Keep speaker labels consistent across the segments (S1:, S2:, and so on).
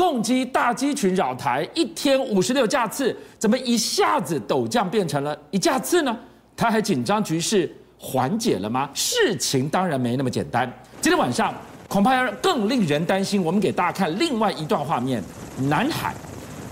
S1: 共机大机群扰台，一天五十六架次，怎么一下子陡降变成了一架次呢？台海紧张局势缓解了吗？事情当然没那么简单。今天晚上恐怕要更令人担心。我们给大家看另外一段画面：南海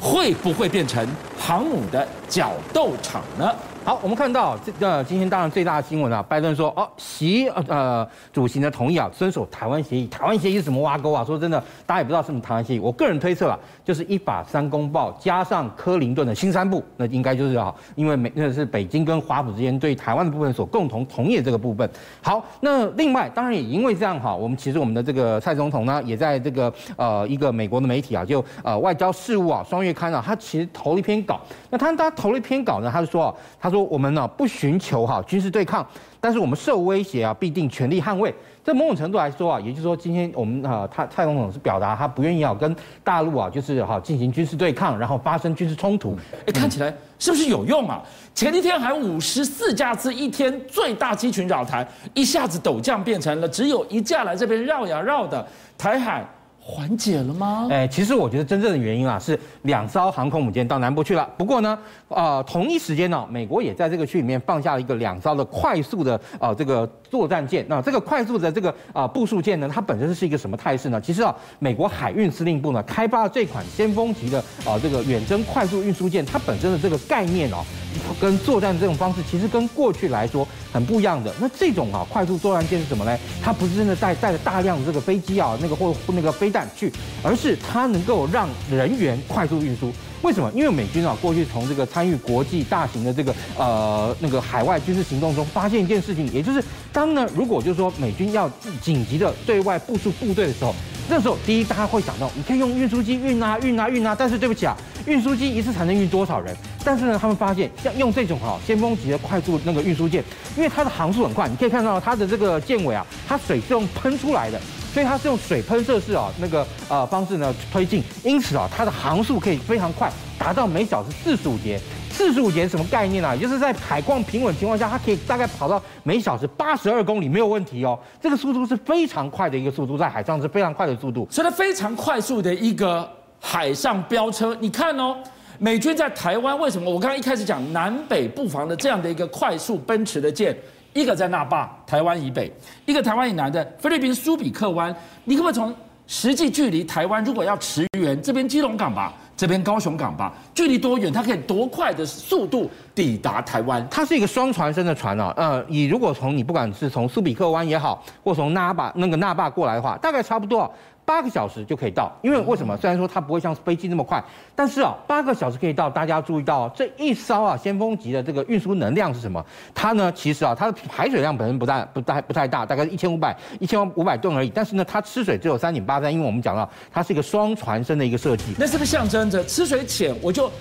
S1: 会不会变成航母的角斗场呢？
S2: 好，我们看到这呃，今天当然最大的新闻啊，拜登说哦，习呃主席呢同意啊，遵守台湾协议。台湾协议是什么挖沟啊？说真的，大家也不知道什么台湾协议。我个人推测啊，就是一法三公报加上克林顿的新三部，那应该就是啊，因为美那是北京跟华府之间对台湾的部分所共同同意的这个部分。好，那另外当然也因为这样哈，我们其实我们的这个蔡总统呢，也在这个呃一个美国的媒体啊，就呃外交事务啊双月刊啊，他其实投了一篇稿。那他他投了一篇稿呢，他就说啊，他说。我们呢不寻求哈军事对抗，但是我们受威胁啊，必定全力捍卫。在某种程度来说啊，也就是说，今天我们啊，他蔡总统是表达他不愿意啊跟大陆啊，就是哈进行军事对抗，然后发生军事冲突。哎，
S1: 看起来是不是有用啊？前一天还五十四架次一天最大机群扰台，一下子陡降变成了只有一架来这边绕呀绕的台海。缓解了吗？
S2: 哎，其实我觉得真正的原因啊，是两艘航空母舰到南部去了。不过呢，呃，同一时间呢，美国也在这个区里面放下了一个两艘的快速的呃这个作战舰。那这个快速的这个啊步速舰呢，它本身是一个什么态势呢？其实啊，美国海运司令部呢开发了这款先锋级的啊这个远征快速运输舰，它本身的这个概念哦，跟作战这种方式其实跟过去来说很不一样的。那这种啊快速作战舰是什么呢？它不是真的带带着大量的这个飞机啊，那个或那个飞弹。去，而是它能够让人员快速运输。为什么？因为美军啊，过去从这个参与国际大型的这个呃那个海外军事行动中，发现一件事情，也就是当呢，如果就是说美军要紧急的对外部署部队的时候，那时候第一大家会想到，你可以用运输机运啊运啊运啊，但是对不起啊，运输机一次才能运多少人？但是呢，他们发现像用这种哈先锋级的快速那个运输舰，因为它的航速很快，你可以看到它的这个舰尾啊，它水是用喷出来的。所以它是用水喷射式啊那个呃方式呢推进，因此啊它的航速可以非常快，达到每小时四十五节。四十五节什么概念呢？也就是在海况平稳情况下，它可以大概跑到每小时八十二公里没有问题哦。这个速度是非常快的一个速度，在海上是非常快的速度。
S1: 所以它非常快速的一个海上飙车。你看哦，美军在台湾为什么？我刚刚一开始讲南北布防的这样的一个快速奔驰的舰。一个在那霸，台湾以北；一个台湾以南的菲律宾苏比克湾。你可不可以从实际距离台湾，如果要驰援这边基隆港吧，这边高雄港吧，距离多远？它可以多快的速度抵达台湾？
S2: 它是一个双船身的船啊。呃，你如果从你不管是从苏比克湾也好，或从那霸那个那霸过来的话，大概差不多。八个小时就可以到，因为为什么？虽然说它不会像飞机那么快，但是啊，八个小时可以到。大家注意到，这一艘啊先锋级的这个运输能量是什么？它呢，其实啊，它的排水量本身不大，不太不太大，大概一千五百一千五百吨而已。但是呢，它吃水只有三点八三，因为我们讲到它是一个双船身的一个设计。
S1: 那是不是象征着吃水浅，我就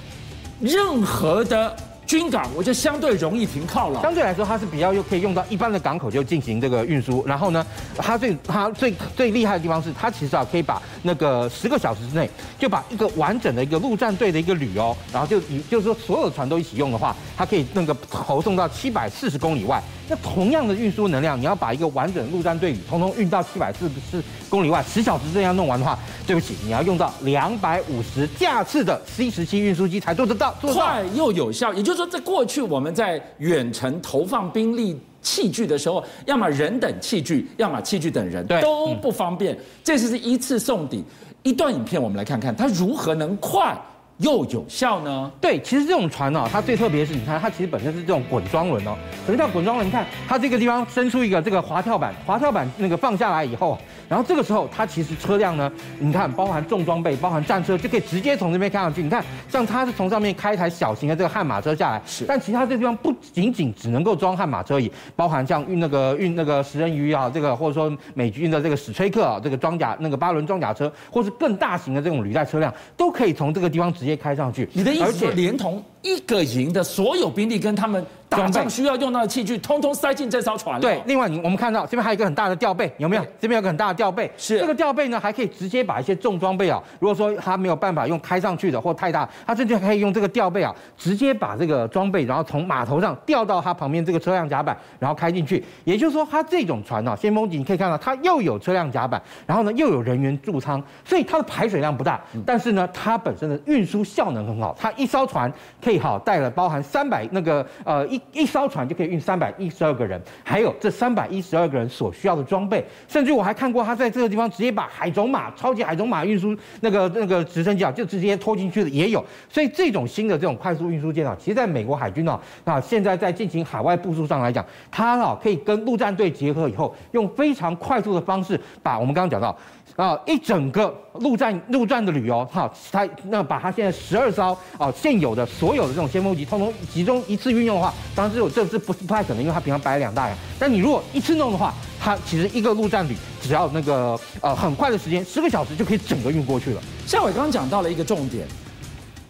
S1: 任何的？军港我就相对容易停靠了，
S2: 相对来说它是比较又可以用到一般的港口就进行这个运输。然后呢，它最它最最厉害的地方是它其实啊可以把那个十个小时之内就把一个完整的一个陆战队的一个旅哦，然后就就是说所有的船都一起用的话，它可以那个投送到七百四十公里外。那同样的运输能量，你要把一个完整的陆战队宇通通运到七百四十公里外，十小时这样弄完的话，对不起，你要用到两百五十架次的 C 十七运输机才做得到，做得到，
S1: 快又有效。也就是说，在过去我们在远程投放兵力器具的时候，要么人等器具，要么器具等人，对都不方便。嗯、这次是一次送顶。一段影片，我们来看看它如何能快。又有效呢？
S2: 对，其实这种船哦，它最特别是，你看它其实本身是这种滚装轮哦。什么叫滚装轮？你看它这个地方伸出一个这个滑跳板，滑跳板那个放下来以后，然后这个时候它其实车辆呢，你看包含重装备，包含战车，就可以直接从这边开上去。你看，像它是从上面开一台小型的这个悍马车下来，是。但其他这个地方不仅仅只能够装悍马车而已，包含像运那个运那个食人鱼啊，这个或者说美军的这个史崔克啊，这个装甲那个八轮装甲车，或是更大型的这种履带车辆，都可以从这个地方直接。直接开上去，
S1: 你的意思是连同一个营的所有兵力跟他们打仗需要用到的器具，通通塞进这艘船。
S2: 对，另外你我们看到这边还有一个很大的吊背，有没有？这边有个很大的吊背，
S1: 是
S2: 这个吊背呢，还可以直接把一些重装备啊，如果说它没有办法用开上去的或太大，它甚至可以用这个吊背啊，直接把这个装备，然后从码头上吊到它旁边这个车辆甲板，然后开进去。也就是说，它这种船呢、啊，先锋级你可以看到，它又有车辆甲板，然后呢又有人员驻舱，所以它的排水量不大，但是呢，它本身的运输效能很好，它一艘船可以好带了包含三百那个呃一一艘船就可以运三百一十二个人，还有这三百一十二个人所需要的装备，甚至我还看过他在这个地方直接把海种马、超级海种马运输那个那个直升机啊，就直接拖进去的也有。所以这种新的这种快速运输舰啊，其实在美国海军啊，那现在在进行海外部署上来讲，它啊可以跟陆战队结合以后，用非常快速的方式把我们刚刚讲到。啊，一整个陆战陆战的旅游，哈，它那把它现在十二艘啊现有的所有的这种先锋级，通通集中一次运用的话，当然这种这是不不太可能，因为它平常摆两大洋。但你如果一次弄的话，它其实一个陆战旅只要那个呃很快的时间，十个小时就可以整个运过去了。
S1: 夏伟刚刚讲到了一个重点，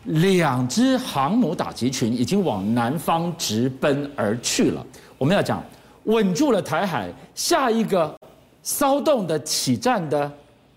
S1: 两支航母打击群已经往南方直奔而去了。我们要讲稳住了台海，下一个骚动的起战的。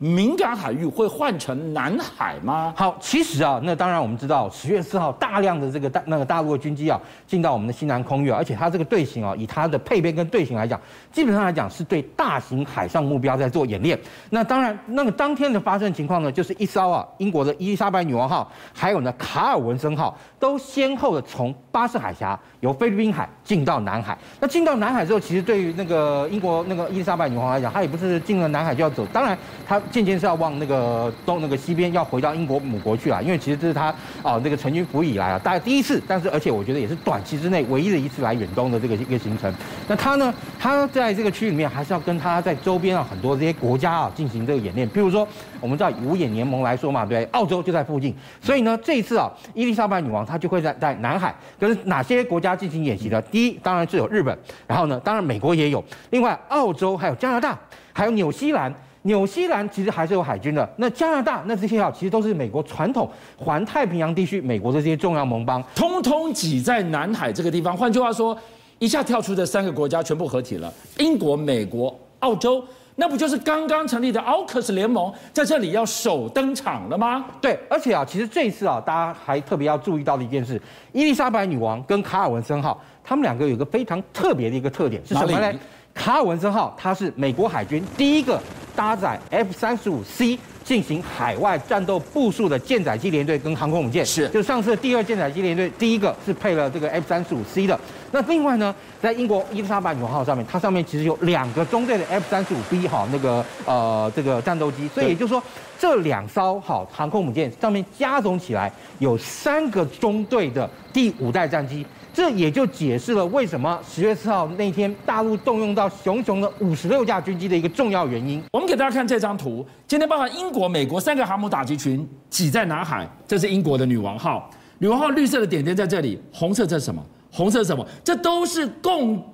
S1: 敏感海域会换成南海吗？
S2: 好，其实啊，那当然我们知道，十月四号大量的这个大那个大陆的军机啊，进到我们的西南空域，而且它这个队形啊，以它的配备跟队形来讲，基本上来讲是对大型海上目标在做演练。那当然，那个当天的发生情况呢，就是一艘啊英国的伊丽莎白女王号，还有呢卡尔文森号，都先后的从巴士海峡由菲律宾海进到南海。那进到南海之后，其实对于那个英国那个伊丽莎白女王来讲，她也不是进了南海就要走，当然她。渐渐是要往那个东那个西边，要回到英国母国去了，因为其实这是他啊这个成军服役以来啊，大概第一次，但是而且我觉得也是短期之内唯一的一次来远东的这个一个行程。那他呢，他在这个区域里面还是要跟他在周边啊很多这些国家啊进行这个演练。譬如说，我们知道五眼联盟来说嘛，对，澳洲就在附近，所以呢这一次啊，伊丽莎白女王她就会在在南海跟哪些国家进行演习呢？第一，当然是有日本，然后呢，当然美国也有，另外澳洲还有加拿大，还有纽西兰。纽西兰其实还是有海军的，那加拿大那这些啊，其实都是美国传统环太平洋地区美国的这些重要盟邦，
S1: 通通挤在南海这个地方。换句话说，一下跳出这三个国家全部合体了，英国、美国、澳洲，那不就是刚刚成立的奥克斯联盟在这里要首登场了吗？
S2: 对，而且啊，其实这一次啊，大家还特别要注意到的一件事，伊丽莎白女王跟卡尔文森号，他们两个有一个非常特别的一个特点是什么呢？卡尔文森号，它是美国海军第一个搭载 F 三十五 C 进行海外战斗部署的舰载机联队跟航空母舰，
S1: 是
S2: 就上次的第二舰载机联队，第一个是配了这个 F 三十五 C 的。那另外呢，在英国伊丽莎白女王号上面，它上面其实有两个中队的 F 三十五 B 哈那个呃这个战斗机，所以也就是说这两艘好航空母舰上面加总起来有三个中队的第五代战机。这也就解释了为什么十月四号那天大陆动用到熊熊的五十六架军机的一个重要原因。
S1: 我们给大家看这张图，今天包含英国、美国三个航母打击群挤在南海，这是英国的女王号。女王号绿色的点点在这里，红色这是什么？红色什么？这都是共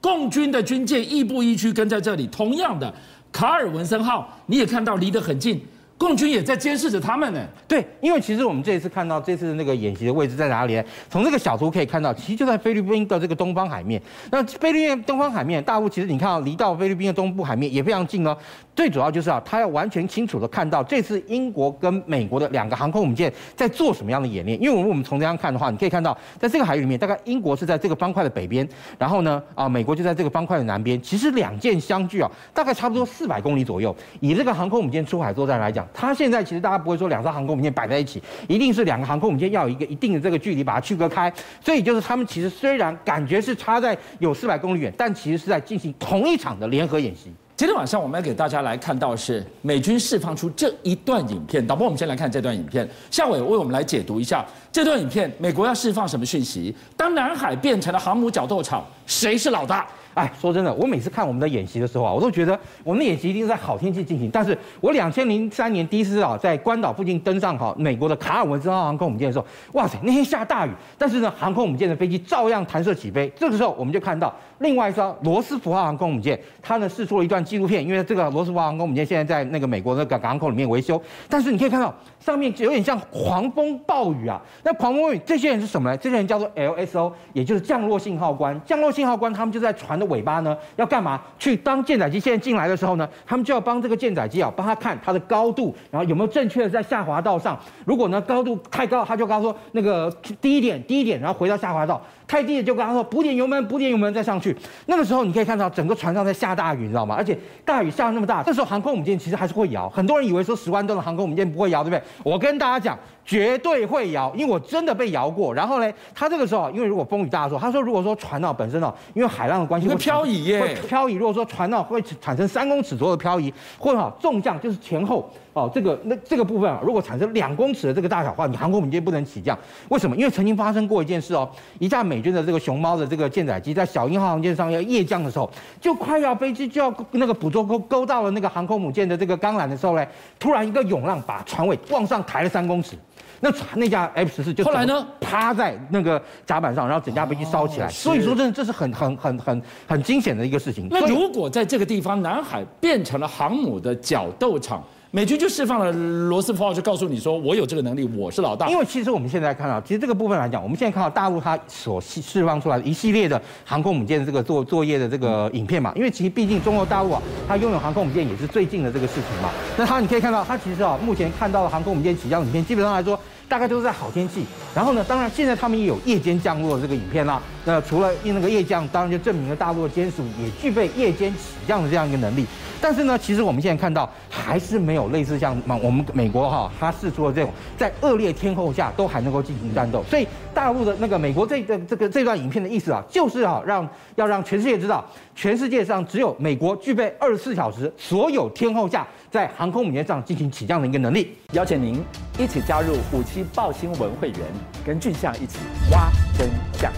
S1: 共军的军舰，亦步亦趋跟在这里。同样的，卡尔文森号你也看到离得很近。共军也在监视着他们呢。
S2: 对，因为其实我们这一次看到这次的那个演习的位置在哪里？从这个小图可以看到，其实就在菲律宾的这个东方海面。那菲律宾东方海面，大陆其实你看到离到菲律宾的东部海面也非常近哦。最主要就是啊，他要完全清楚的看到这次英国跟美国的两个航空母舰在做什么样的演练。因为我们我们从这样看的话，你可以看到，在这个海域里面，大概英国是在这个方块的北边，然后呢啊，美国就在这个方块的南边。其实两舰相距啊，大概差不多四百公里左右。以这个航空母舰出海作战来讲，它现在其实大家不会说两艘航空母舰摆在一起，一定是两个航空母舰要有一个一定的这个距离把它区隔开。所以就是他们其实虽然感觉是差在有四百公里远，但其实是在进行同一场的联合演习。
S1: 今天晚上我们要给大家来看到是美军释放出这一段影片。导播，我们先来看这段影片。夏伟为我们来解读一下这段影片，美国要释放什么讯息？当南海变成了航母角斗场，谁是老大？
S2: 哎，说真的，我每次看我们的演习的时候啊，我都觉得我们的演习一定是在好天气进行。但是我两千零三年第一次啊，在关岛附近登上好美国的卡尔文森号航空母舰的时候，哇塞，那天下大雨，但是呢，航空母舰的飞机照样弹射起飞。这个时候，我们就看到另外一艘罗斯福号航空母舰，它呢试出了一段纪录片，因为这个罗斯福号航空母舰现在在那个美国的港港口里面维修。但是你可以看到上面就有点像狂风暴雨啊。那狂风暴雨这些人是什么呢？这些人叫做 LSO，也就是降落信号官。降落信号官他们就在船的尾巴呢，要干嘛？去当舰载机现在进来的时候呢，他们就要帮这个舰载机啊，帮他看它的高度，然后有没有正确的在下滑道上。如果呢高度太高，他就告诉说那个低一点，低一点，然后回到下滑道。太低了，就跟他说补点油门，补点油门再上去。那个时候你可以看到整个船上在下大雨，你知道吗？而且大雨下得那么大，这时候航空母舰其实还是会摇。很多人以为说十万吨的航空母舰不会摇，对不对？我跟大家讲，绝对会摇，因为我真的被摇过。然后呢，他这个时候因为如果风雨大的时候，他说如果说船呢本身呢，因为海浪的关系会
S1: 漂移耶，
S2: 会漂移。如果说船呢会产生三公尺左右的漂移，或者哈重降就是前后。哦，这个那这个部分啊，如果产生两公尺的这个大小的话，你航空母舰不能起降。为什么？因为曾经发生过一件事哦，一架美军的这个熊猫的这个舰载机在小鹰号航舰上要夜降的时候，就快要飞机就要那个捕捉勾勾到了那个航空母舰的这个钢缆的时候呢，突然一个涌浪把船尾往上抬了三公尺，那船那架 F 十四就后来呢趴在那个甲板上，然后整架飞机烧起来。哦、所以说，真的这是很很很很很惊险的一个事情。
S1: 那如果在这个地方南海变成了航母的角斗场？美军就释放了罗斯福号，就告诉你说，我有这个能力，我是老大。
S2: 因为其实我们现在看到，其实这个部分来讲，我们现在看到大陆它所释释放出来的一系列的航空母舰的这个作作业的这个影片嘛，因为其实毕竟中国大陆啊，它拥有航空母舰也是最近的这个事情嘛。那它你可以看到，它其实啊，目前看到的航空母舰起降影片，基本上来说。大概都是在好天气，然后呢，当然现在他们也有夜间降落的这个影片啦。那除了那个夜降，当然就证明了大陆的歼十五也具备夜间起降的这样一个能力。但是呢，其实我们现在看到还是没有类似像我们美国哈，它试出了这种在恶劣天候下都还能够进行战斗。所以大陆的那个美国这个这个这段影片的意思啊，就是啊让要让全世界知道，全世界上只有美国具备二十四小时所有天候下在航空母舰上进行起降的一个能力。
S3: 邀请您一起加入五七报新闻会员，跟俊相一起挖真相。